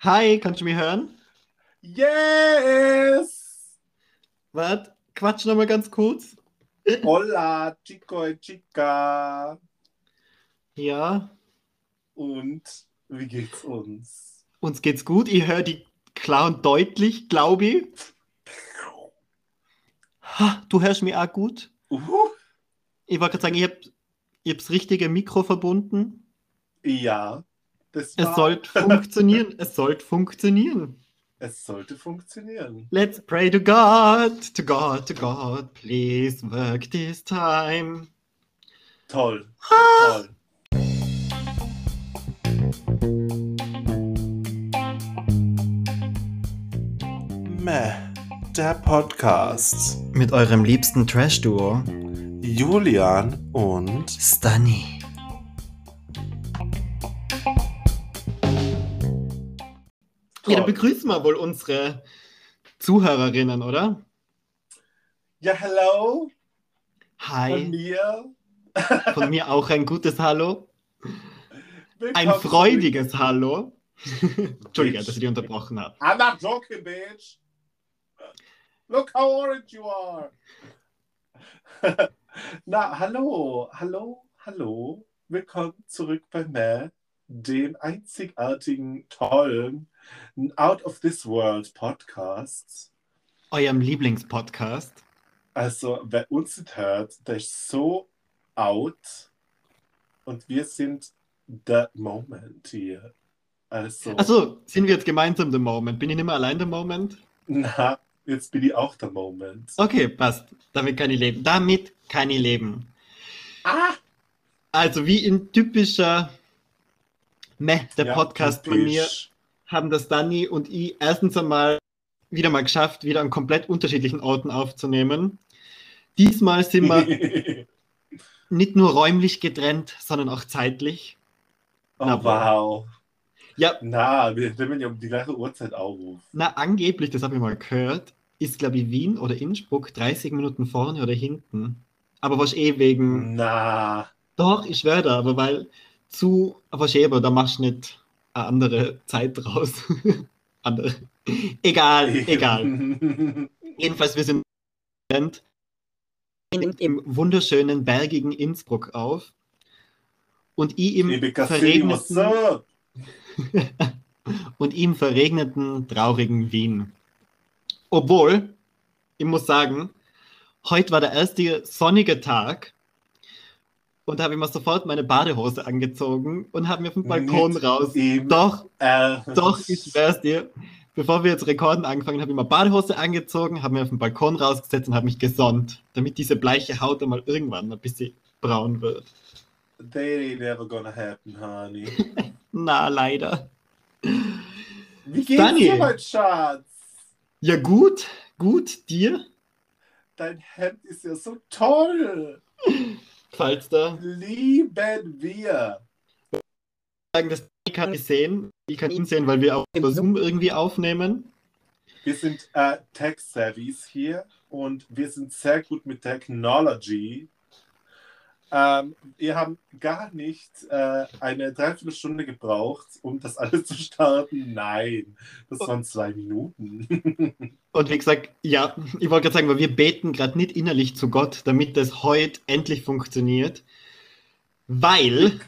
Hi, kannst du mich hören? Yes! Warte, quatsch nochmal ganz kurz. Hola, Chico y Chica. Ja, Und wie geht's uns? uns geht's gut. Ich höre die klar und deutlich, glaube ich. Ha, Du hörst mich auch gut. Uh, Ich wollte gerade sagen, ich habe ich hab's richtige Mikro verbunden. ja, das Es sollte funktionieren. Es sollte funktionieren. es sollte funktionieren. Let's pray to God, to God, to God. Please work this time. Toll, toll. Meh, der Podcast. Mit eurem liebsten Trash-Duo, Julian und Stunny. Ja, dann begrüßen wir wohl unsere Zuhörerinnen, oder? Ja, hello von Hi, mir. von mir auch ein gutes Hallo. Willkommen Ein freudiges Hallo. Entschuldige, dass ich dich unterbrochen habe. I'm not joking, bitch. Look how orange you are. Na, hallo, hallo, hallo. Willkommen zurück bei Meh, dem einzigartigen, tollen, Out of This World Podcast. Eurem Lieblingspodcast. Also, wer uns nicht hört, der ist so out. Und wir sind the moment hier. Also, Achso, sind wir jetzt gemeinsam The Moment? Bin ich nicht mehr allein The Moment? na, jetzt bin ich auch der Moment. Okay, passt. Damit kann ich leben. Damit kann ich leben. Ah! Also, wie in typischer Meh, der Ja, Podcast von mir, typisch. Haben das Danny und ich erstens einmal wieder mal geschafft, wieder an komplett unterschiedlichen Orten aufzunehmen. Diesmal sind wir nicht nur räumlich getrennt, sondern auch zeitlich. oh, Na, wow. Ja, Na, wir nehmen ja um die gleiche Uhrzeit auf. na, angeblich, das habe ich mal gehört, ist, glaube ich, Wien oder Innsbruck 30 Minuten vorne oder hinten. Aber was eh wegen. Na. Doch, ich da, aber weil zu. Was eh, aber da machst du nicht andere Zeit draus. andere. Egal, egal. Jedenfalls, wir sind im wunderschönen, bergigen Innsbruck auf. Und ich im verregneten, und ich im verregneten, traurigen Wien. Obwohl, ich muss sagen, heute war der erste sonnige Tag und habe ich mir sofort meine Badehose angezogen und habe mir vom Balkon Nicht raus. Doch, Ernst. doch, ich schwör's dir. Bevor wir jetzt Rekorden angefangen habe ich mir Badehose angezogen, habe mir auf den Balkon rausgesetzt und habe mich gesonnt, damit diese bleiche Haut einmal irgendwann ein bisschen braun wird. They ain't never gonna happen, honey. Na, leider. Wie geht's Dani. dir, mein Schatz? Ja, gut, gut, dir? Dein Hemd ist ja so toll. Falls da Lieben wir. sagen, das ich kann nicht sehen. Ich kann ihn sehen, weil wir auch über Zoom irgendwie aufnehmen. Wir sind äh, Tech-Savvies hier und wir sind sehr gut mit Technology. Ähm, wir haben gar nicht äh, eine Dreiviertelstunde gebraucht, um das alles zu starten. Nein, das waren zwei Minuten. Und wie gesagt, ja, ich wollte gerade sagen, weil wir beten gerade nicht innerlich zu Gott, damit das heute endlich funktioniert. Weil,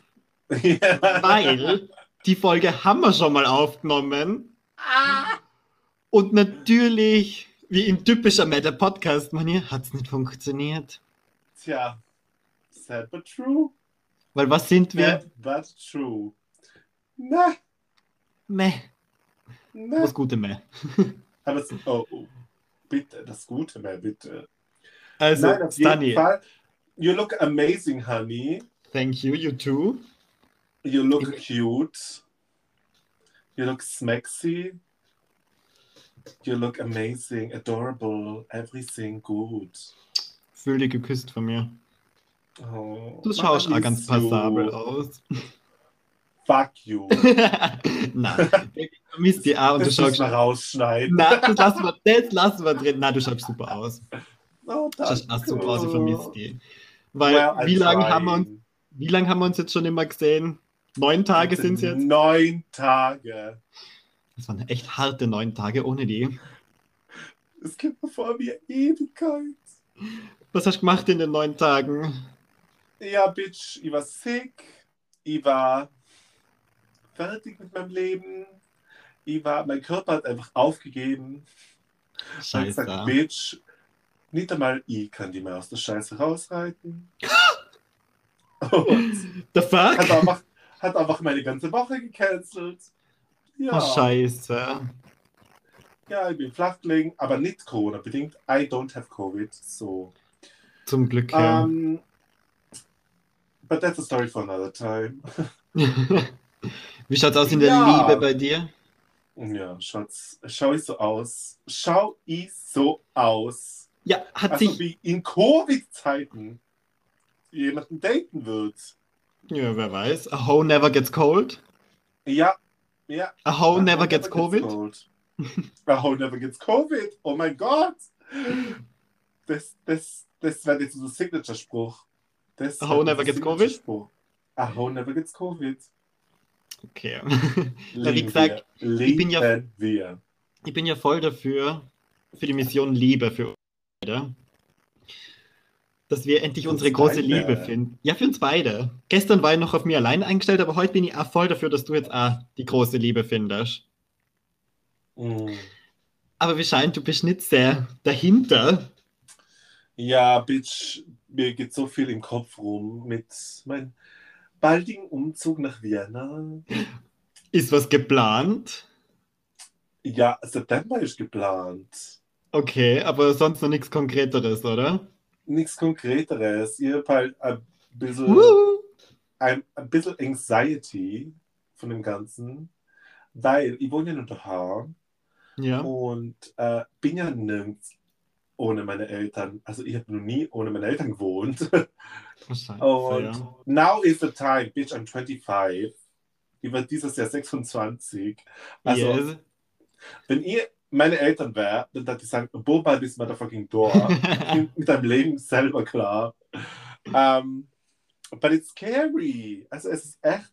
Ja. weil die Folge haben wir schon mal aufgenommen. Ah. Und natürlich, wie in typischer Meta Podcast Manier, hat es nicht funktioniert. Tja, sad but true. Weil was sind wir? Sad but true. Na, Meh, na. was Gute Meh. Aber es, oh, oh, bitte, das Gute mehr, bitte. Also, Nein, auf jeden Fall. You look amazing, honey. thank you, you too. You look cute. You look smexy. You look amazing, adorable, everything good. Fühl dich geküsst von mir. Oh, Du schaust auch ganz you. passabel aus. Fuck you. Nein, ich vermisse die auch und du Das schaust. muss mal rausschneiden. Nein, das lassen, wir, das lassen wir drin. Nein, du schaust super aus. Oh, Du schaust auch super aus, ich vermisse die. Weil, Well, wie lange haben, wir uns- wie haben wir uns jetzt schon immer gesehen? Neun Tage sind es jetzt? Neun Tage. Das waren echt harte neun Tage ohne die. Es gibt mir vor mir Ewigkeit. Was hast du gemacht in den neun Tagen? Ja, Bitch, ich war sick. Ich war fertig mit meinem Leben. Ich war, mein Körper hat einfach aufgegeben. Und Scheiße. gesagt, Bitch, nicht einmal ich kann die mehr aus der Scheiße rausreiten. Und The fuck? hat einfach, hat einfach meine ganze Woche gecancelt. Ja, Oh, Scheiße. ja, ich bin flach gelegen, aber nicht Corona-bedingt. I don't have Covid, so. Zum Glück. Ja. Um, but that's a story for another time. Wie schaut's aus in der Ja. Liebe bei dir? Ja, schaut's, schau ich so aus. Schau ich so aus. Ja, hat Also sich. wie in Covid-Zeiten jemanden daten wird. Ja, wer weiß. A hoe never gets cold. Ja, ja. A hoe A never hoe gets COVID. cold. A hoe never gets Covid. Oh mein Gott. Das, das, das wäre jetzt unser Signature-Spruch. Wär hoe never gets Covid? A hoe never gets Covid. Okay. Ja, wie gesagt, wir. ich bin ja- wir. Ich bin ja voll dafür, für die Mission Liebe für uns beide. Dass wir endlich unsere uns große beide? Liebe finden. Ja, für uns beide. Gestern war ich noch auf mir allein eingestellt, aber heute bin ich auch voll dafür, dass du jetzt auch die große Liebe findest. Mm. Aber wie scheint, du bist nicht sehr dahinter. Ja, Bitch, mir geht so viel im Kopf rum mit meinem baldigen Umzug nach Vienna. Ist was geplant? Ja, September ist geplant. Okay, aber sonst noch nichts Konkreteres, oder? Nichts Konkreteres. Ich habe halt ein bisschen, ein, ein bisschen Anxiety von dem Ganzen, weil ich wohne ja nur daheim Ja. und äh, bin ja nirgends ohne meine Eltern. Also ich habe noch nie ohne meine Eltern gewohnt. Und now is the time, bitch, I'm 25. Ich werde dieses Jahr 26. Also, yes. wenn ihr meine Eltern wäre, dann würde ich sagen, Boba, this motherfucking door. Mit deinem Leben selber klar. Um, but it's scary. Also, es ist echt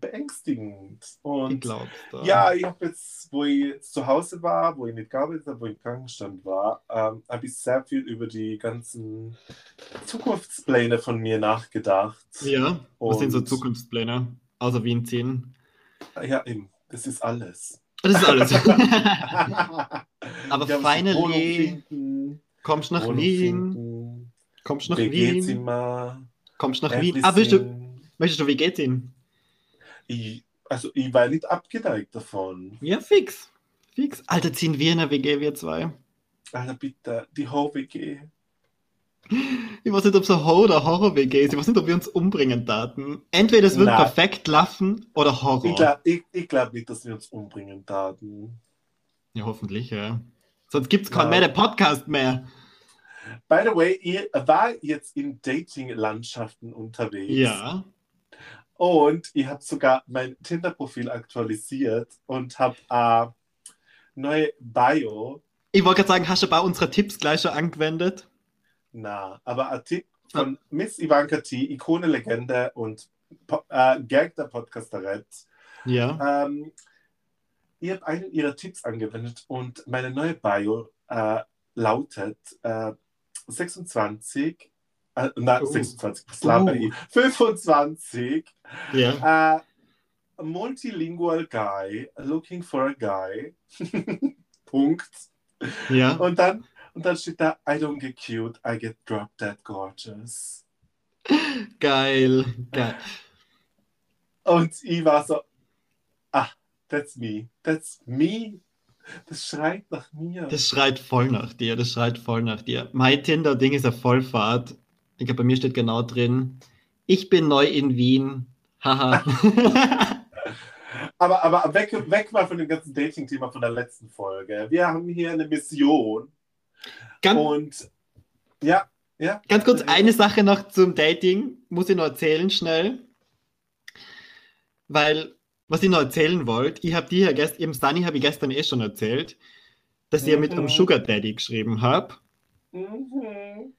beängstigend. ich Und ja, ich habe jetzt, wo ich jetzt zu Hause war, wo ich nicht gearbeitet habe, wo ich im Krankenstand war, ähm, habe ich sehr viel über die ganzen Zukunftspläne von mir nachgedacht. Ja, was sind so Und- Zukunftspläne? Außer Wien ziehen. Ja, eben, das ist alles. Das ist alles. Aber finally kommst nach Wien. Kommst nach Wien. Kommst nach Wien. Ah, willst du, möchtest du ziehen? Ich, also, ich war nicht abgeneigt davon. Ja, fix. Fix. Alter, ziehen wir in der WG, wir zwei. Alter, bitte, die Ho-WG. Ich weiß nicht, ob es ein Horror- oder Horror-WG ist. Ich weiß nicht, ob wir uns umbringen daten. Entweder es wird Nein. perfekt laufen oder Horror. Ich glaube ich, ich glaub nicht, dass wir uns umbringen taten. Ja, hoffentlich, ja. Sonst gibt es keinen mehr, der Podcast mehr. By the way, ihr war jetzt in Dating-Landschaften unterwegs. Ja. Und ich habe sogar mein Tinder-Profil aktualisiert und habe äh, neue Bio. Ich wollte gerade sagen, hast du bei unserer Tipps gleich schon angewendet? Na, aber ein Tipp von Miss Ivanka T, Ikone, Legende und äh, Gag der Podcasterette. Ja. Ähm, ich habe einen ihrer Tipps angewendet und meine neue Bio äh, lautet äh, 26, äh, na, Oh. 26, was laber Oh. ich? 25, Ja. äh, multilingual guy looking for a guy. Punkt. Ja. Und dann, und dann steht da, I don't get cute, I get drop dead gorgeous. Geil. Geil. Und ich war so, ah, that's me, that's me. Das schreit nach mir. Das schreit voll nach dir. Das schreit voll nach dir. Mein Tinder-Ding ist ja Vollfahrt. Ich glaube, bei mir steht genau drin, ich bin neu in Wien. Haha. Aber, aber weg, weg mal von dem ganzen Dating-Thema von der letzten Folge. Wir haben hier eine Mission. ganz, Und ja, ja. ganz kurz eine Sache noch zum Dating. Muss ich noch erzählen schnell. Weil, was ich noch erzählen wollte, ich habe dir ja gestern, eben Sunny habe ich gestern eh schon erzählt, dass ich ja mit Mhm. einem Sugar Daddy geschrieben habe. Mhm.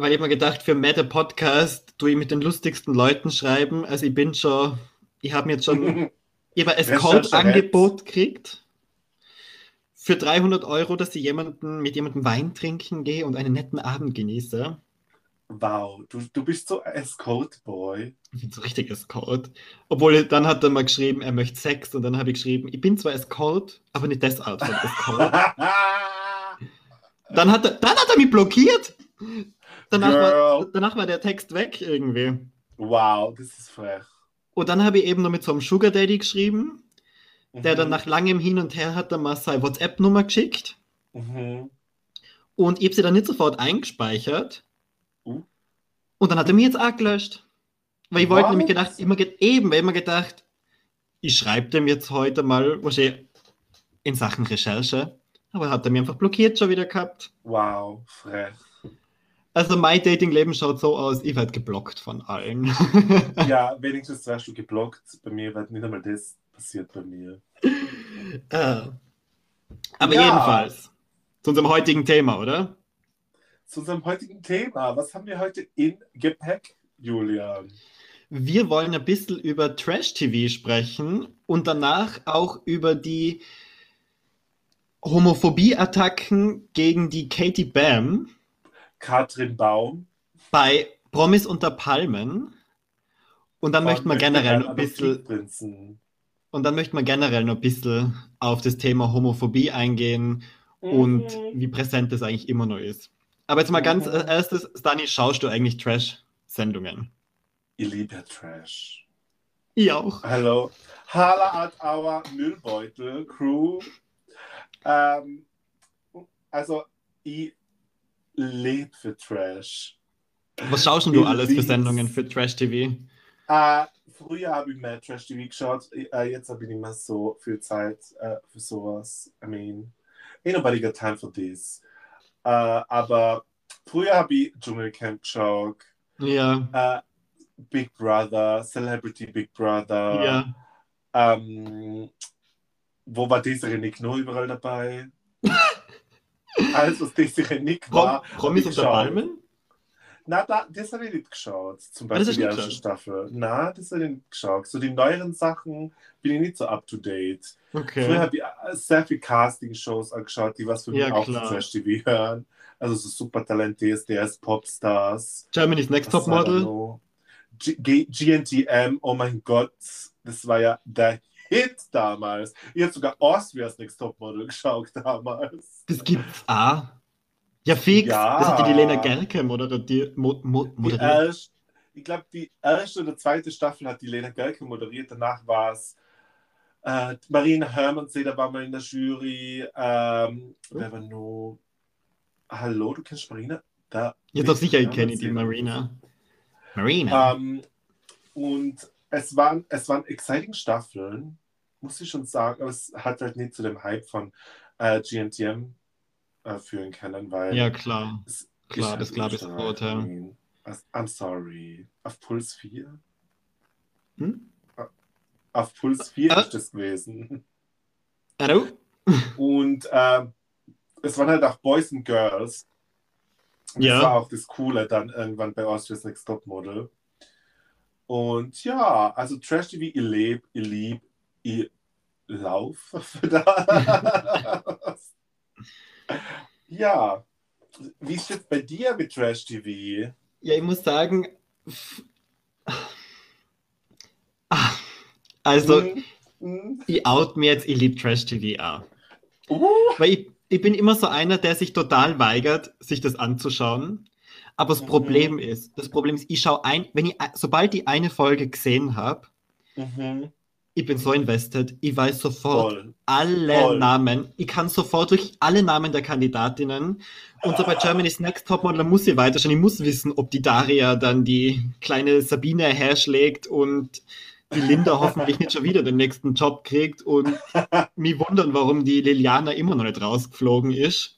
Weil ich mir gedacht, für Meta Podcast tue ich mit den lustigsten Leuten schreiben. Also ich bin schon, ich habe mir jetzt schon, ein. Escort-Angebot gekriegt für 300 Euro, dass ich jemanden, mit jemandem Wein trinken gehe und einen netten Abend genieße. Wow, du, du bist so ein Escort-Boy. Ich bin so richtig Escort. Obwohl, dann hat er mal geschrieben, er möchte Sex und dann habe ich geschrieben, ich bin zwar Escort, aber nicht das Art von Escort. Dann hat er, dann hat er mich blockiert. Danach war, danach war der Text weg irgendwie. wow, das ist frech. Und dann habe ich eben noch mit so einem Sugar Daddy geschrieben, der dann Mhm. nach langem Hin und Her hat er mal seine WhatsApp-Nummer geschickt. Mhm. Und ich habe sie dann nicht sofort eingespeichert. Uh. Und dann hat er mich jetzt auch gelöscht. Weil ich wollte Was? nämlich gedacht, immer ge eben, weil ich immer gedacht, ich schreibe dem jetzt heute mal, wahrscheinlich in Sachen Recherche. Aber hat er mich einfach blockiert schon wieder gehabt. Wow, frech. Also mein Datingleben schaut so aus, ich werde geblockt von allen. Ja, wenigstens wärst du geblockt. Bei mir wird nicht einmal das passiert bei mir. Äh. Aber Ja. jedenfalls, zu unserem heutigen Thema, oder? Zu unserem heutigen Thema. Was haben wir heute in Gepäck, Julian? Wir wollen ein bisschen über Trash-TV sprechen und danach auch über die Homophobie-Attacken gegen die Katie Bam Katrin Baum. bei Promis unter Palmen. Und dann von möchten wir Möchte generell noch ein bisschen, und dann möchten wir generell noch ein bisschen auf das Thema Homophobie eingehen und Mhm. wie präsent das eigentlich immer noch ist. Aber jetzt mal ganz Mhm. erstes, Stani, schaust du eigentlich Trash-Sendungen? Ich liebe ja Trash. Ich auch. Hallo. Hala at our Müllbeutel Crew. Ähm, also, ich lebe für Trash. Was schaust denn du alles für. Sendungen für Trash-TV? Äh, früher habe ich mehr Trash TV geschaut. Äh, jetzt habe ich nicht mehr so viel Zeit äh, für sowas. I mean, ain't nobody got time for this. Aber früher habe ich Dschungelcamp geschaut. Ja, Big Brother, Celebrity Big Brother. ja. Ähm, wo war Desiree Nick nur überall dabei? Alles, was Desiree Nick Prom war. Promis unter. Palmen? Na, da, das habe ich nicht geschaut. Zum Ah, Beispiel die erste nicht Staffel. Na, das habe ich nicht geschaut. So die neueren Sachen bin ich nicht so up to date. Früher Okay. habe ich äh, sehr viel Casting-Shows angeschaut, die was für mich Ja, auch klar. zu Trash TV hören. Also so Supertalent, DSDS, Popstars. Germany's Next Top Model. GNTM, oh mein Gott, das war ja der Hit damals. Ich habe sogar Austria's Next Top Model geschaut damals. Das gibt's auch. Ja, fix. Ja. Das hat die Lena Gerke moderiert. Mo mo Die moderiert. ich glaube, die erste oder zweite Staffel hat die Lena Gerke moderiert. Danach war es äh, Marina Hermannsee, da war mal in der Jury. Ähm, wer war noch? Hallo, du kennst Marina? Da, Ja, doch sicher, ich kenne die Marina. Marina. Ähm, und es waren, es waren exciting Staffeln, muss ich schon sagen, aber es hat halt nicht zu dem Hype von äh, GNTM äh, führen können, weil ja, klar. es Klar, halt das glaube ich sofort, ja. I'm sorry. Auf Puls 4? Hm? Auf Puls 4 Ah. ist das gewesen. Hallo? Und ähm, es waren halt auch Boys and Girls. Und Ja. Das war auch das Coole dann irgendwann bei Austria's Next Top Model. Und ja, also Trash TV, ich lebe, ich lieb, ich laufe für das. ja. Wie ist jetzt bei dir mit Trash TV? Ja, ich muss sagen. Ah, Also, Hm, hm. ich out mir jetzt, ich liebe Trash TV auch. Uh, Weil ich, ich bin immer so einer, der sich total weigert, sich das anzuschauen. Aber das Mhm. Problem ist, das Problem ist, ich schaue ein, wenn ich, sobald ich eine Folge gesehen habe, mhm. ich bin so invested, ich weiß sofort Voll. alle Voll. Namen, ich kann sofort durch alle Namen der Kandidatinnen und so bei Germany's Next Topmodel muss ich weiterschauen, ich muss wissen, ob die Daria dann die kleine Sabine herschlägt und die Linda hoffentlich nicht schon wieder den nächsten Job kriegt und mich wundern, warum die Liliana immer noch nicht rausgeflogen ist.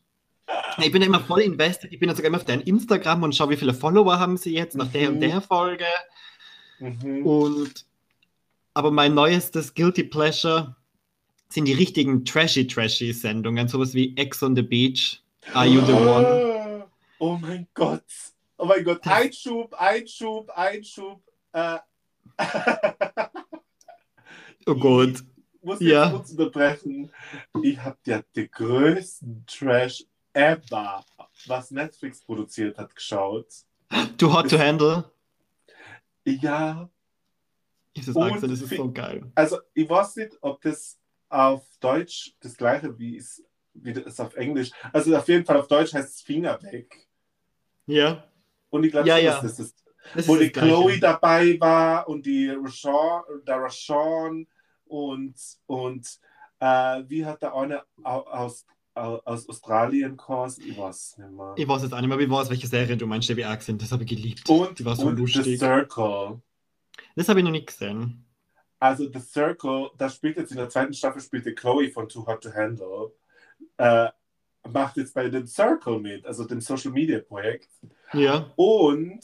Ich bin ja immer voll invested. Ich bin ja sogar immer auf dein Instagram und schaue, wie viele Follower haben sie jetzt nach der und Mhm. der Folge. Mhm. Und aber mein neuestes Guilty Pleasure sind die richtigen trashy trashy Sendungen, sowas wie Ex on the Beach, Are You the One? Oh mein Gott. Oh mein Gott. Einschub, Einschub, Einschub. Äh. Oh Gott. Ich muss Ja. jetzt kurz unterbrechen. Ich habe ja den größten Trash ever, was Netflix produziert hat, geschaut. Too hot to handle. Ja, Ich Und Axel, das ist so geil. also ich weiß nicht, ob das auf Deutsch das gleiche wie es, wie das auf Englisch. Also auf jeden Fall auf Deutsch heißt es Finger weg. Ja. Und ich glaube, Ja, ja. das ist. Das Wo ist die das Gleiche. Chloe dabei war und die Rashawn, der Rashawn und, und äh, wie hat der eine au- aus, au- aus Australien geheißen? Ich weiß nicht mehr. Ich weiß jetzt auch nicht mehr, wie war es, welche Serie du meinst, die auch sind. Das habe ich geliebt. Und, die war so und The lustig. Circle. Das habe ich noch nicht gesehen. Also The Circle, da spielt jetzt in der zweiten Staffel spielt die Chloe von Too Hot to Handle. Äh, macht jetzt bei dem Circle mit, also dem Social Media Projekt. Ja. Und,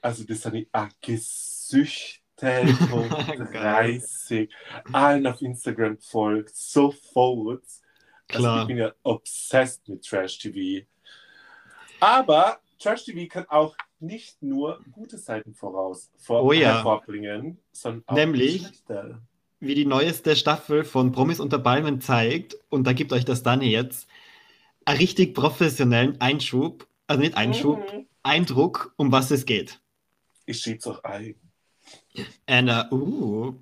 also das habe ich auch gesüchtet und Geil. 30. Allen auf Instagram folgt, sofort. Also Klar. ich bin ja obsessed mit Trash TV. Aber Trash TV kann auch nicht nur gute Seiten voraus vor, Oh ja. hervorbringen, sondern auch Nämlich? schlechte. Wie die neueste Staffel von Promis unter Palmen zeigt, und da gibt euch das Dani jetzt, einen richtig professionellen Einschub, also nicht Einschub, Mhm. Eindruck, um was es geht. Ich schieb's auch ein. Anna, uh,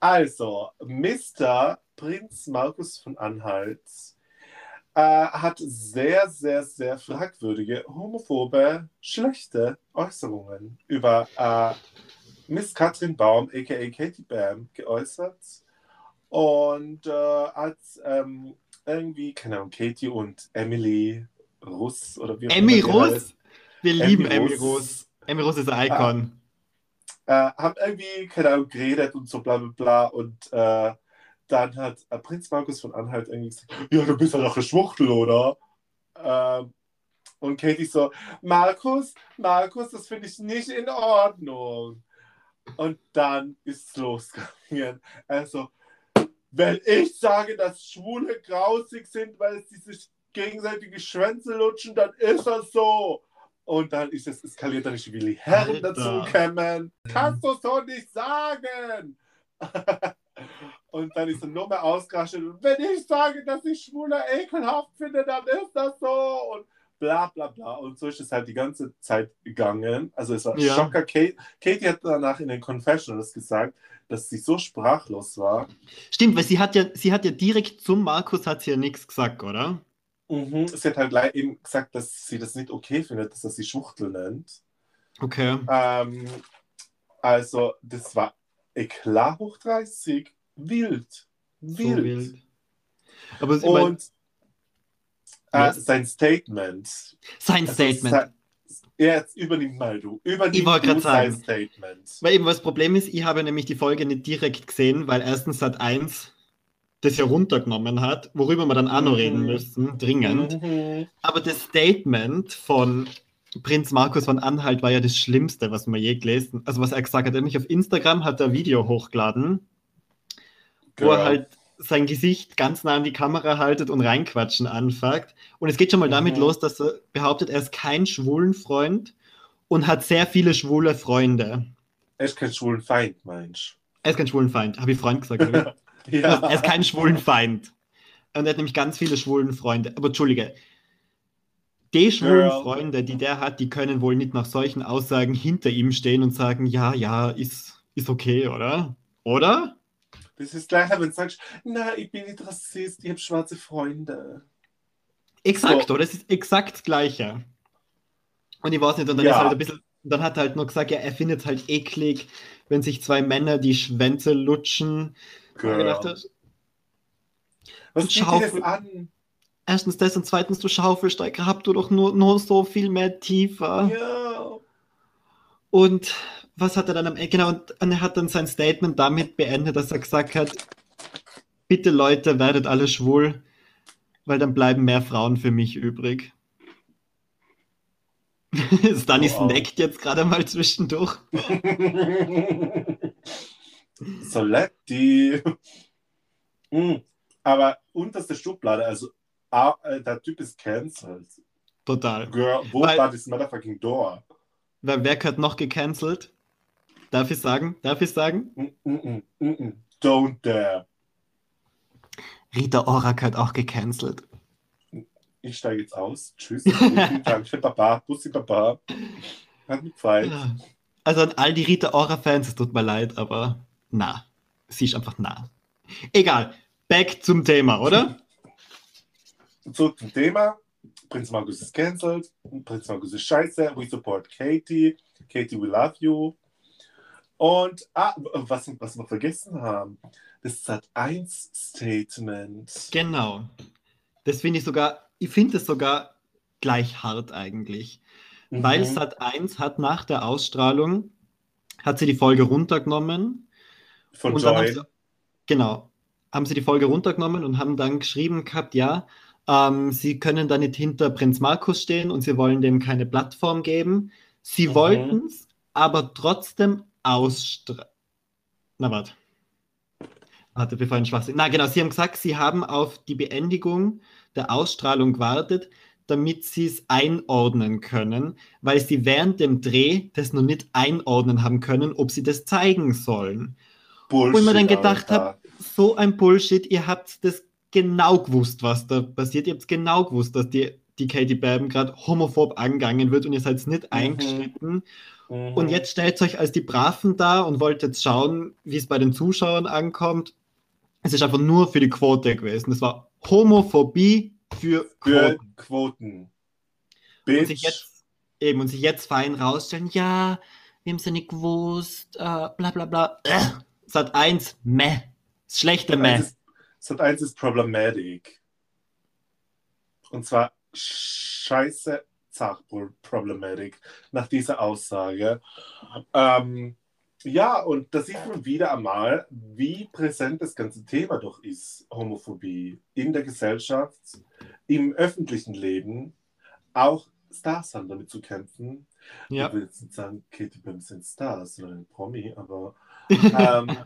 Also, Mr. Prinz Markus von Anhalt äh, hat sehr, sehr, sehr fragwürdige, homophobe, schlechte Äußerungen über äh, Miss Katrin Baum, aka Katie Bam, geäußert. Und äh, hat ähm, irgendwie, keine Ahnung, Katie und Emily Russ oder wie auch Emmy immer die Russ. Wir Emmy lieben Emmy Russ. Russ. Emmy Russ ist ein Icon. Äh, haben irgendwie, keine Ahnung, geredet und so bla bla bla. Und äh, dann hat äh, Prinz Markus von Anhalt irgendwie gesagt, ja, du bist ja doch eine Schwuchtel, oder? Ähm, und Katie so, Markus, Markus, das finde ich nicht in Ordnung. Und dann ist es losgegangen. Also, wenn ich sage, dass Schwule grausig sind, weil sie sich gegenseitige Schwänze lutschen, dann ist das so. Und dann ist es eskaliert, dann ist Willi Herren Alter. dazu gekommen. Kannst du so nicht sagen! und dann ist er nur mehr ausgerastet. Und wenn ich sage, dass ich Schwule ekelhaft finde, dann ist das so. Und bla bla bla. Und so ist es halt die ganze Zeit gegangen. Also es war Ja. Schocker. Kate, Katie hat danach in den Confessionals gesagt, dass sie so sprachlos war. Stimmt, weil sie hat ja, sie hat ja direkt zum Markus hat sie ja nichts gesagt, oder? Mhm. Sie hat halt gleich eben gesagt, dass sie das nicht okay findet, dass er sie Schwuchtel nennt. Okay. Ähm, also, das war eklat hoch 30. Wild. So Wild. wild. Aber ich mein, Und äh, sein Statement. sein Also, Statement. sa- Jetzt übernimm mal du. Übernimm Ich wollte sein sagen. Statement. Weil eben das Problem ist, ich habe nämlich die Folge nicht direkt gesehen, weil erstens Sat 1 das ja runtergenommen hat, worüber wir dann auch noch Mhm. reden müssen, dringend. Mhm. Aber das Statement von Prinz Markus von Anhalt war ja das Schlimmste, was man je gelesen Also was er gesagt hat, nämlich auf Instagram hat er ein Video hochgeladen, wo er Girl. halt sein Gesicht ganz nah an die Kamera haltet und reinquatschen anfängt. Und es geht schon mal damit Mhm. los, dass er behauptet, er ist kein schwulen Freund und hat sehr viele schwule Freunde. Er ist kein schwulen Feind, meinst Er ist kein schwulen Feind, habe ich Freund gesagt. Ja. Er ist kein schwulen Feind. Und er hat nämlich ganz viele schwulen Freunde. Aber Entschuldige, die schwulen Girl. Freunde, die der hat, die können wohl nicht nach solchen Aussagen hinter ihm stehen und sagen, ja, ja, ist, ist okay, oder? Oder? Das ist gleich, wenn du sagst, na, ich bin nicht Rassist, ich habe schwarze Freunde. Exakt, So. oder? Es ist exakt das Gleiche. Und ich weiß nicht, und dann Ja. ist halt ein bisschen, dann hat er halt nur gesagt, ja, er findet es halt eklig, wenn sich zwei Männer die Schwänze lutschen. Girl. dachte, Was geht dir das an? erstens das und zweitens, du Schaufelsteiger, habt du doch nur, nur so viel mehr tiefer. Ja. Und was hat er dann am Ende? Genau, und er hat dann sein Statement damit beendet, dass er gesagt hat: Bitte Leute, werdet alle schwul, weil dann bleiben mehr Frauen für mich übrig. Stanny Wow. snackt jetzt gerade mal zwischendurch. Soletti. Mm. Aber unterste Schublade, also ah, der Typ ist cancelled. Total. Girl, wo Weil- war das motherfucking door? Wer, wer gehört noch gecancelt? Darf ich sagen? Darf ich sagen? Mm, mm, mm, mm, mm. don't dare. Rita Ora hat auch gecancelt. Ich steige jetzt aus. Tschüss. Vielen Dank für Papa. Bussi Papa. Hat mich gefallen. Also an all die Rita Ora-Fans, es tut mir leid, aber na. Sie ist einfach nah. Egal. Back zum Thema, oder? Zurück zum Thema. Prinz Markus ist cancelled. Prinz Markus ist scheiße. We support Katie. Katie, we love you. Und ah, was, was wir vergessen haben, das Sat 1 Statement. Genau. Das finde ich sogar, ich finde es sogar gleich hart eigentlich. Mhm. Weil Sat 1 hat nach der Ausstrahlung, hat sie die Folge runtergenommen. Von Joy. Sie, genau. Haben sie die Folge runtergenommen und haben dann geschrieben gehabt, ja, ähm, sie können da nicht hinter Prinz Markus stehen und sie wollen dem keine Plattform geben. Sie mhm. wollten es aber trotzdem ausstrahlen. Na, warte. Warte, bevor ein Schwachsinn. Na, genau, Sie haben gesagt, Sie haben auf die Beendigung der Ausstrahlung gewartet, damit Sie es einordnen können, weil Sie während dem Dreh das noch nicht einordnen haben können, ob Sie das zeigen sollen. Bullshit, Wo ich mir dann gedacht habe, so ein Bullshit, ihr habt das genau gewusst, was da passiert. Ihr habt genau gewusst, dass die, die Katie Babben gerade homophob angegangen wird und ihr seid nicht mhm. eingeschritten. Mhm. Und jetzt stellt euch als die Braven da und wollt jetzt schauen, wie es bei den Zuschauern ankommt. Es ist einfach nur für die Quote gewesen. Das war Homophobie für Quoten. Für Quoten. Und sich jetzt eben und sich jetzt fein rausstellen, ja, wir haben es ja nicht gewusst, äh, bla bla bla. Äh, Sat 1, meh. Schlechte meh. Sat 1 ist problematic. Und zwar scheiße Zachbull-Problematic nach dieser Aussage. Ähm, ja, und da sieht man wieder einmal, wie präsent das ganze Thema doch ist, Homophobie in der Gesellschaft, im öffentlichen Leben. Auch Stars haben damit zu kämpfen. Ja. Ich will jetzt nicht sagen, Katie Bim sind Stars oder ein Promi, aber ähm,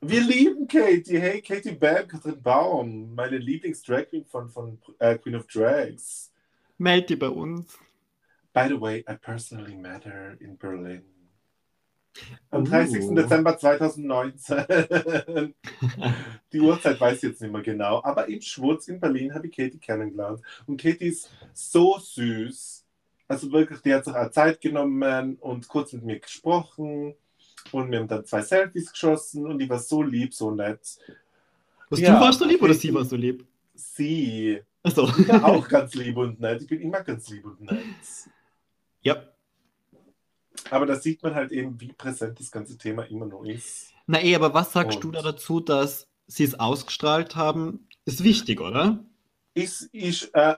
wir lieben Katie. Hey, Katie Bam, Katrin Baum, meine Lieblings-Drag Queen von, von äh, Queen of Drags. Meld die bei uns. By the way, I personally met her in Berlin. Am 30. Dezember 2019. die Uhrzeit weiß ich jetzt nicht mehr genau. Aber im Schwurz in Berlin habe ich Katie kennengelernt. Und Katie ist so süß. Also wirklich, die hat sich auch Zeit genommen und kurz mit mir gesprochen. Und wir haben dann zwei Selfies geschossen und die war so lieb, so nett. Was, ja, du warst so lieb oder sie war so lieb? Sie. Also. Ich bin auch ganz lieb und nett. Ich bin immer ganz lieb und nett. Ja. Aber da sieht man halt eben, wie präsent das ganze Thema immer noch ist. Na eh, aber was sagst und du da dazu, dass sie es ausgestrahlt haben? Ist wichtig, oder? Ich, ich, äh,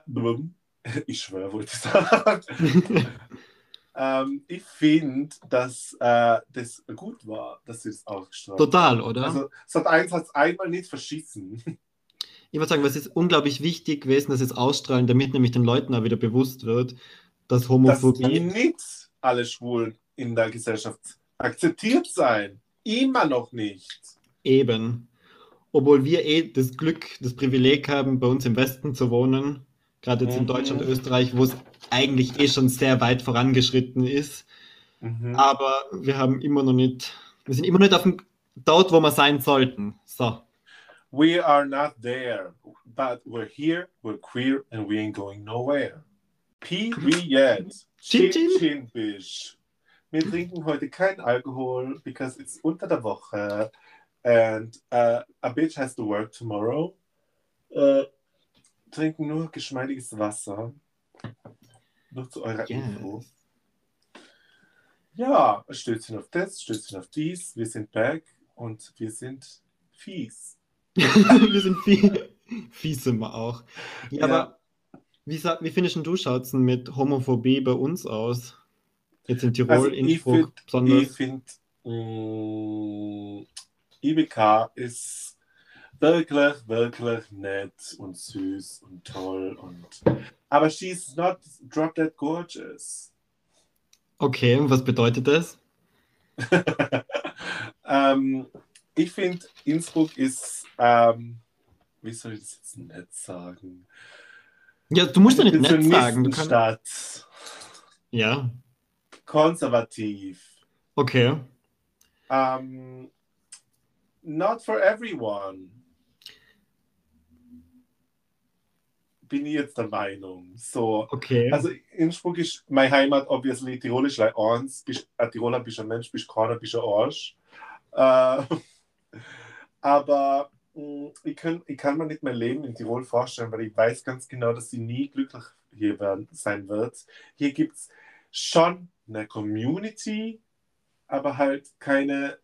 ich schwöre, wollte ich sagen. ähm, ich finde, dass äh, das gut war, dass sie es ausgestrahlt haben. Total, oder? Also, Sat 1 hat es einmal nicht verschissen ich würde sagen, es ist unglaublich wichtig gewesen, dass es ausstrahlen, damit nämlich den Leuten auch wieder bewusst wird, dass Homophobie. Dass nicht alle Schwulen in der Gesellschaft akzeptiert sein. Immer noch nicht. Eben. Obwohl wir eh das Glück, das Privileg haben, bei uns im Westen zu wohnen, gerade jetzt mhm. in Deutschland, Österreich, wo es eigentlich eh schon sehr weit vorangeschritten ist. Mhm. Aber wir haben immer noch nicht, wir sind immer noch nicht auf dem, dort, wo wir sein sollten. So. We are not there, but we're here, we're queer, and we ain't going nowhere. Period. Chin chin, chin bish. Wir trinken heute kein Alkohol because it's unter der Woche and uh, a bitch has to work tomorrow. Uh, trinken nur geschmeidiges Wasser. Nur zu eurer yes. Info. Ja, Stößchen auf das, Stößchen auf dies. Wir sind back und wir sind fies. wir sind viel, fies sind wir auch. Ja, ja. Aber wie, wie findest du, schaut es mit Homophobie bei uns aus? Jetzt in Tirol, also Innsbruck find, besonders. Ich finde, mm, IBK ist wirklich, wirklich nett und süß und toll. Und, aber she's not drop dead gorgeous. Okay, was bedeutet das? ähm, ich finde, Innsbruck ist, ähm, wie soll ich das jetzt nett sagen? Ja, du musst ja nicht nett sagen. Du Stadt. Ja. Konservativ. Okay. Ähm, not for everyone. Bin ich jetzt der Meinung. So, Okay. also Innsbruck ist meine Heimat, obviously. Tirol ist like eins. Bist, ein Tiroler bist ein Mensch, bist keiner, bist ein Arsch. Äh, aber mh, ich, kann, ich kann mir nicht mein Leben in Tirol vorstellen, weil ich weiß ganz genau, dass sie nie glücklich hier werden, sein wird. Hier gibt es schon eine Community, aber halt keine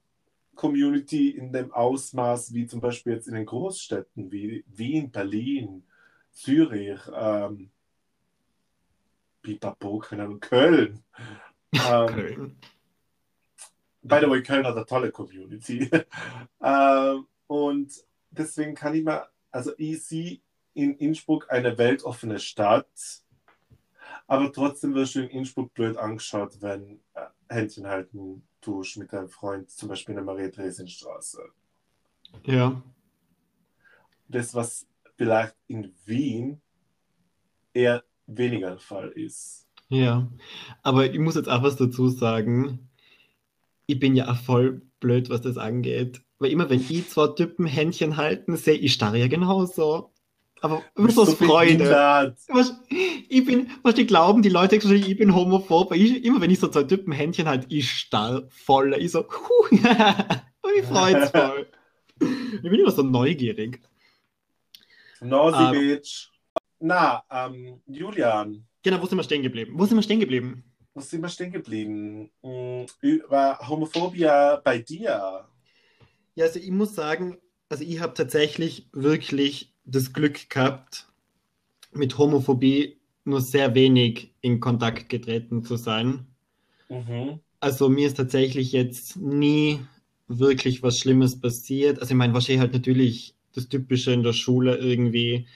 Community in dem Ausmaß wie zum Beispiel jetzt in den Großstädten wie Wien, Berlin, Zürich, ähm, Pipapo, keine Ahnung, Köln. Ähm, Köln. By the way, Köln hat eine tolle Community. ähm, und deswegen kann ich mir, also ich sehe in Innsbruck eine weltoffene Stadt, aber trotzdem wirst du in Innsbruck blöd angeschaut, wenn äh, Händchen halten tust mit deinem Freund, zum Beispiel in der Maria-Theresien-Straße. Ja. Das, was vielleicht in Wien eher weniger der Fall ist. Ja. Aber ich muss jetzt auch was dazu sagen. Ich bin ja auch voll blöd, was das angeht. Weil immer wenn ich zwei Typen Händchen halten, sehe ich starre ja genauso. Aber immer so behindert. Was, ich bin, was die glauben, die Leute, ich bin homophob, ich, immer wenn ich so zwei Typen Händchen halt, ich starr voll, ich so, huh, und ich freut's voll. Ich bin immer so neugierig. Nosy Ähm. Bitch. Na, ähm, Julian, Genau, wo sind wir stehen geblieben? Wo sind wir stehen geblieben? wo sind wir stehen geblieben? Hm, Über Homophobia bei dir. Ja, also ich muss sagen, also ich habe tatsächlich wirklich das Glück gehabt, mit Homophobie nur sehr wenig in Kontakt getreten zu sein. Mhm. Also mir ist tatsächlich jetzt nie wirklich was Schlimmes passiert. Also ich meine, wahrscheinlich halt natürlich das Typische in der Schule irgendwie,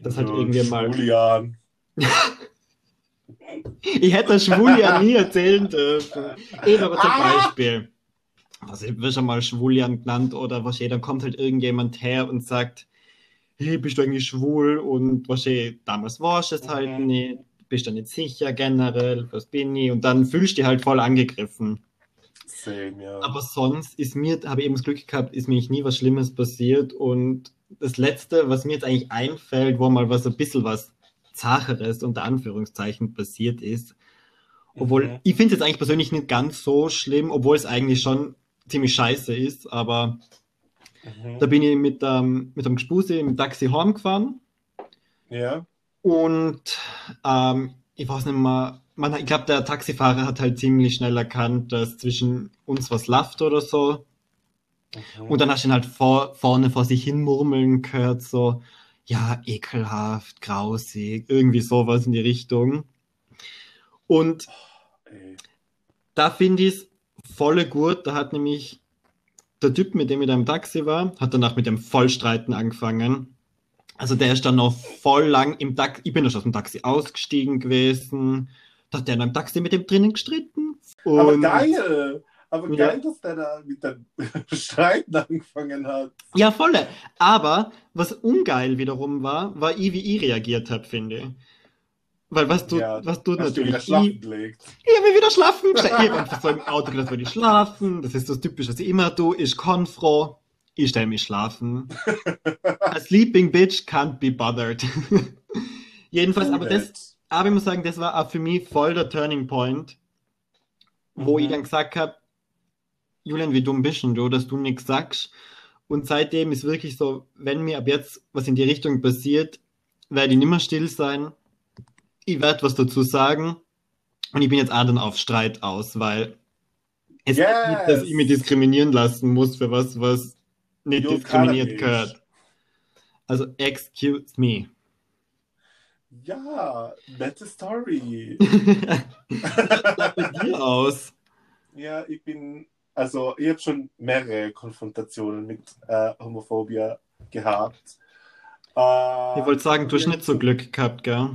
das halt Ja, irgendwie mal. Julian. Ich hätte das schwul ja nie erzählen dürfen. Eben, aber zum Ah! Beispiel, also ich wird schon mal Schwulian genannt oder wahrscheinlich, dann kommt halt irgendjemand her und sagt, hey, bist du eigentlich schwul? Und wahrscheinlich, damals warst du es halt Mhm. nicht, bist du nicht sicher generell, was bin ich? Und dann fühlst du dich halt voll angegriffen. Same, ja. Aber sonst ist mir, habe ich eben das Glück gehabt, ist mir nie was Schlimmes passiert. Und das Letzte, was mir jetzt eigentlich einfällt, wo mal was ein bisschen was Zacheres unter Anführungszeichen passiert ist, obwohl Mhm. ich finde es jetzt eigentlich persönlich nicht ganz so schlimm, obwohl es eigentlich schon ziemlich scheiße ist. Aber Mhm. da bin ich mit, ähm, mit dem Gespuse im Taxi heimgefahren Ja. und ähm, ich weiß nicht mehr, man, ich glaube, der Taxifahrer hat halt ziemlich schnell erkannt, dass zwischen uns was läuft oder so. Mhm. Und dann hast du ihn halt vor, vorne vor sich hin murmeln gehört, so, ja, ekelhaft, grausig, irgendwie sowas in die Richtung. Und Ey. da finde ich es voll gut, da hat nämlich der Typ, mit dem ich da im Taxi war, hat danach mit dem Vollstreiten angefangen. Also der ist dann noch voll lang im Taxi, ich bin erst aus dem Taxi ausgestiegen gewesen, hat der dann im Taxi mit dem drinnen gestritten. Aber Und- geil! Aber Ja. geil, dass der da mit dem Streiten angefangen hat. Ja, volle. Aber was ungeil wiederum war, war ich, wie ich reagiert habe, finde ich. Weil was du, Ja, was du Hast du wieder natürlich. Ich, schlafen gelegt. ich habe mich wieder schlafen gestellt. Ich habe so im Auto gedacht, würde ich schlafen. Das ist das Typische, was ich immer tue. Ich kann froh. Ich stelle mich schlafen. A sleeping bitch can't be bothered. Jedenfalls, aber das, aber ich muss sagen, das war auch für mich voll der Turning Point, wo Mhm. ich dann gesagt habe, Julian, wie dumm bist du, dass du nichts sagst? Und seitdem ist wirklich so, wenn mir ab jetzt was in die Richtung passiert, werde ich nimmer still sein. Ich werde was dazu sagen. Und ich bin jetzt auch dann auf Streit aus, weil es Yes! geht nicht, dass ich mich diskriminieren lassen muss für was, was nicht Just diskriminiert gehört. Also, excuse me. Ja, nette Story. Wie sieht bei dir aus? ja, ich bin, also ich habe schon mehrere Konfrontationen mit äh, Homophobia gehabt. Äh, Ich wollte sagen, du hast nicht so Glück gehabt, gell?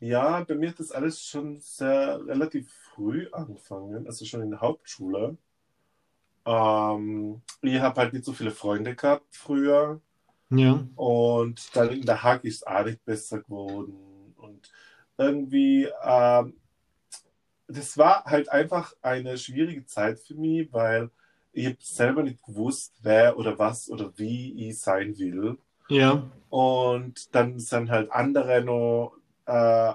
Ja, bei mir hat das alles schon sehr relativ früh angefangen, also schon in der Hauptschule. Ähm, ich habe halt nicht so viele Freunde gehabt früher Ja. und dann in der Hack ist auch nicht besser geworden und irgendwie, ähm, das war halt einfach eine schwierige Zeit für mich, weil ich habe selber nicht gewusst, wer oder was oder wie ich sein will. Ja. Und dann sind halt andere noch äh,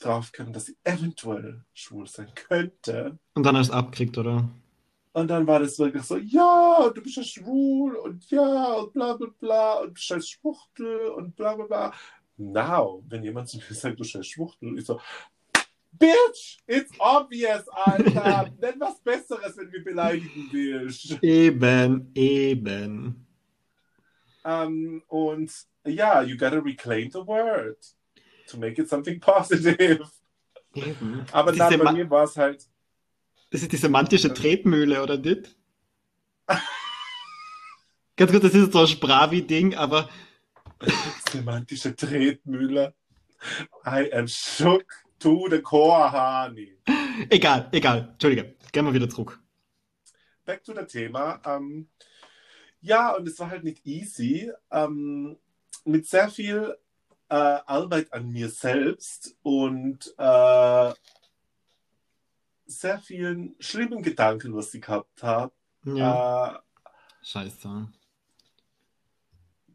draufgekommen, dass ich eventuell schwul sein könnte. Und dann hast du abgekriegt, oder? Und dann war das wirklich so, ja, du bist ja schwul und ja, und bla bla bla und bist ein Schwuchtel und bla bla bla. Now, wenn jemand zu mir sagt, du bist ein Schwuchtel, ich so, Bitch, it's obvious, Alter. Nenn was Besseres, wenn du mich beleidigen willst. Eben, eben. Um, und ja, you gotta reclaim the word to make it something positive. Eben. Aber na, bei mir war es halt, Das ist die semantische Tretmühle, oder nicht? Ganz gut, das ist so ein Spravi-Ding, aber semantische Tretmühle. I am shook to the core, honey. egal, egal. Entschuldige, gehen wir wieder zurück. back to the Thema. Ähm, ja, und es war halt nicht easy. Ähm, mit sehr viel äh, Arbeit an mir selbst und äh, sehr vielen schlimmen Gedanken, was ich gehabt habe, Ja, äh, scheiße.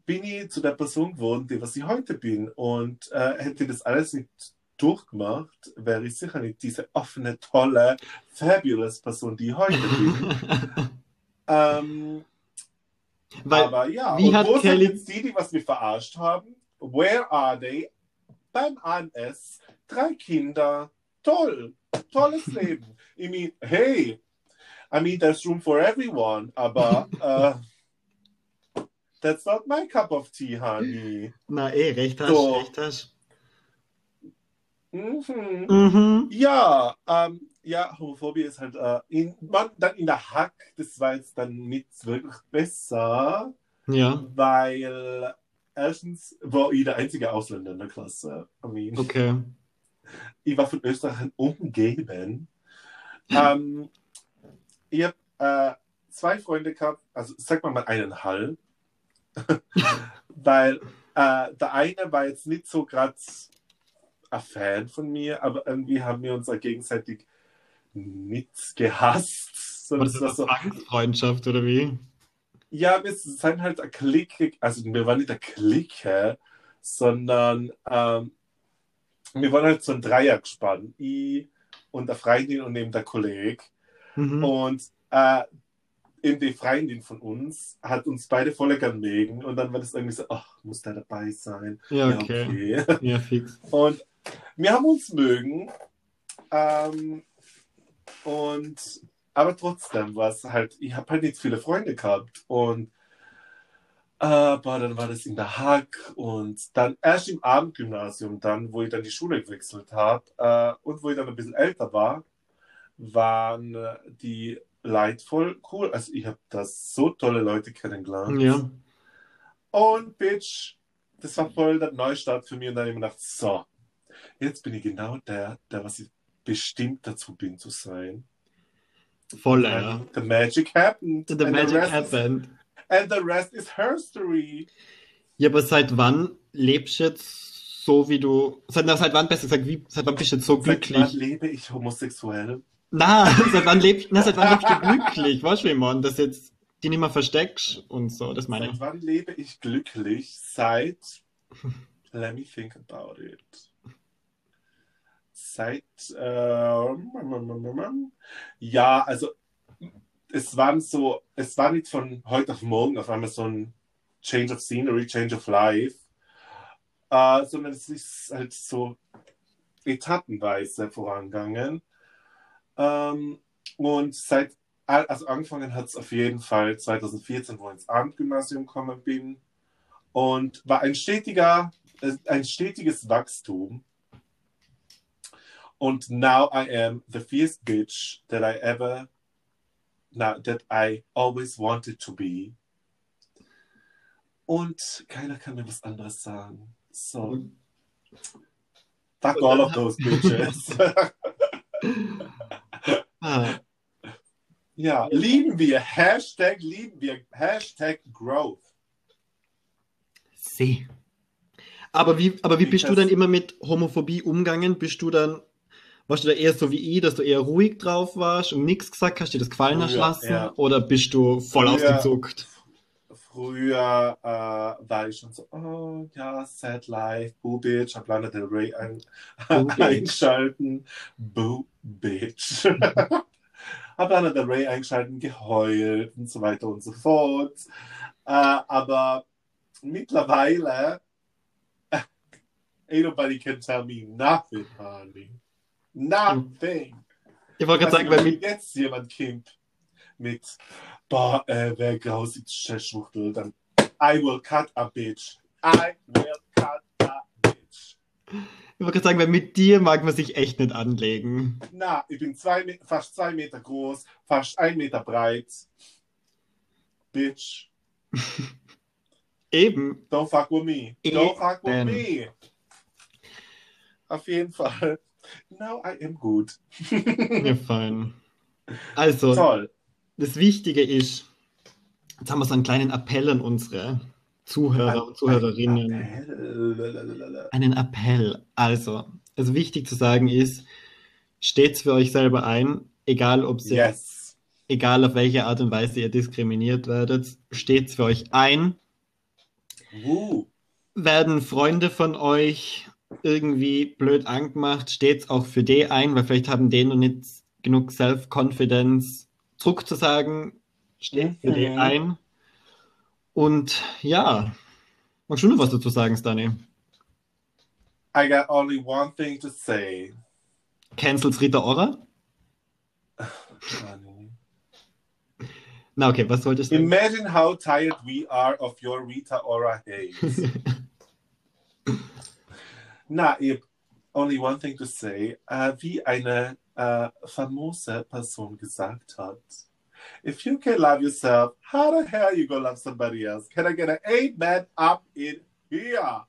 bin ich zu der Person geworden, die was ich heute bin. Und äh, hätte das alles nicht durchgemacht, wäre ich sicher nicht diese offene, tolle, fabulous Person, die ich heute bin. ähm, Weil, Aber ja, wie und hat wo sind Kelly- jetzt die, die was wir verarscht haben? Where are they? Beim AMS, drei Kinder, toll, tolles Leben. I mean, hey, I mean, there's room for everyone, aber uh, that's not my cup of tea, honey. na eh, recht hast, So. recht hast. Mhm. Mhm. Ja, ähm, ja, Homophobie ist halt äh, in, man, dann in der Hack, das war jetzt dann nicht wirklich besser. Ja, weil erstens war ich der einzige Ausländer in der Klasse. I mean, okay. Ich war von Österreichern umgeben. ähm, ich habe äh, zwei Freunde gehabt, also sag mal mal eineinhalb, weil äh, der eine war jetzt nicht so gerade ein Fan von mir, aber irgendwie haben wir uns auch gegenseitig nicht gehasst. War sondern das war eine so, Zwangsfreundschaft oder wie? Ja, wir sind halt eine Clique, also wir waren nicht eine Clique, sondern ähm, wir waren halt so ein Dreiergespann. Ich und der Freundin und eben der Kollege. Mhm. Und äh, eben die Freundin von uns hat uns beide voll gern mögen. Und dann war das irgendwie so, ach, muss der dabei sein? Ja, Ja, okay. okay. Ja, fix. Und wir haben uns mögen. Ähm, und aber trotzdem war es halt, ich habe halt nicht viele Freunde gehabt. Und aber dann war das in der Hack und dann erst im Abendgymnasium, dann, wo ich dann die Schule gewechselt habe äh, und wo ich dann ein bisschen älter war, waren äh, die Leute voll cool. Also ich habe da so tolle Leute kennengelernt. Ja. Und Bitch, das war voll der Neustart für mich und dann habe ich mir gedacht, so, jetzt bin ich genau der, der was ich bestimmt dazu bin zu sein. Voll, ja. The magic happened. The magic rest happened. And the rest is history. Ja, aber seit wann lebst du jetzt so, wie du. Seit, na, seit wann, besser gesagt, wie, seit wann bist du jetzt so Seit wann glücklich? lebe ich homosexuell? Na, seit wann lebst, na, seit wann lebst du glücklich? Weißt du, wie man das jetzt die nicht mehr versteckst und so, das meine Seit ich. wann lebe ich glücklich? Seit, let me think about it. Seit, ähm, ja, also es waren so, es war nicht von heute auf morgen auf einmal so ein Change of Scenery, Change of Life, äh, sondern es ist halt so etappenweise vorangegangen. Ähm, und seit, also angefangen hat es auf jeden Fall 2014, wo ich ins Abendgymnasium gekommen bin und war ein stetiger, äh, ein stetiges Wachstum. Und now I am the fierce bitch that I ever, now, that I always wanted to be. Und keiner kann mir was anderes sagen. So, fuck all of those bitches. Ah, ja, lieben wir. Hashtag lieben wir. Hashtag Growth. seh. Aber wie, aber wie bist du dann immer mit Homophobie umgegangen? Bist du dann, Warst du da eher so wie ich, dass du eher ruhig drauf warst und nichts gesagt hast, dir das gefallen hast lassen? ja. Oder bist du voll Ja. ausgezuckt? Früher äh, war ich schon so, oh ja, Sad Life, Boo Bitch, hab Lana Del Rey ein, eingeschalten. Boo Bitch. hab Lana Del Rey eingeschalten, geheult und so weiter und so fort. Äh, aber mittlerweile, ain't nobody can tell me nothing, honey. Nothing. Ich wollte gerade sagen, wenn mit, jetzt jemand kommt mit, boah, äh, wer grausig Schwuchtel, dann I will cut a bitch. I will cut a bitch. ich wollte gerade sagen, weil mit dir mag man sich echt nicht anlegen. Na, ich bin zwei, fast zwei Meter groß, fast ein Meter breit. Bitch, Eben. don't fuck with me. Don't fuck with Eben. me. Auf jeden Fall. Now I am good. Ja, fein. Also, Toll. das Wichtige ist, jetzt haben wir so einen kleinen Appell an unsere Zuhörer und Zuhörerinnen. Appell. Einen Appell. Also, also wichtig zu sagen ist, steht's für euch selber ein, egal ob ihr, Yes. egal auf welche Art und Weise ihr diskriminiert werdet, steht's für euch ein. Woo. Werden Freunde von euch irgendwie blöd angemacht, steht's auch für die ein, weil vielleicht haben die noch nicht genug Self-Confidence, Druck zu sagen, steht für die Mhm. ein. Und ja, magst du noch was dazu sagen, Stani? I got only one thing to say. Cancels Rita Ora? Na okay, was wolltest du? Imagine how tired we are of your Rita Ora haze. Na, ich only one thing to say. Uh, äh, wie eine äh, famose Person gesagt hat. If you can love yourself, how the hell are you gonna love somebody else? Can I get an amen up in here?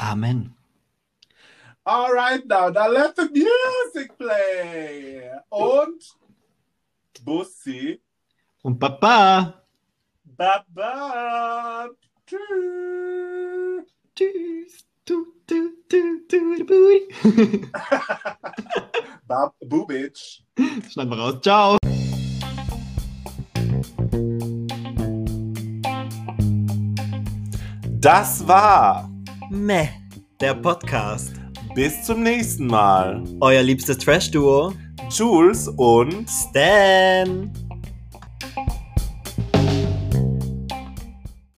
Amen. All right, now, now let the music play. Und Bussi, Und Papa. Baba. Tschüss. Tschüss. Du, du, du, du, du, bui. Bab Bubitsch. Schneiden wir raus. Ciao. Das war. Meh, der Podcast. Bis zum nächsten Mal. Euer liebstes Trash-Duo. Jules und Stan.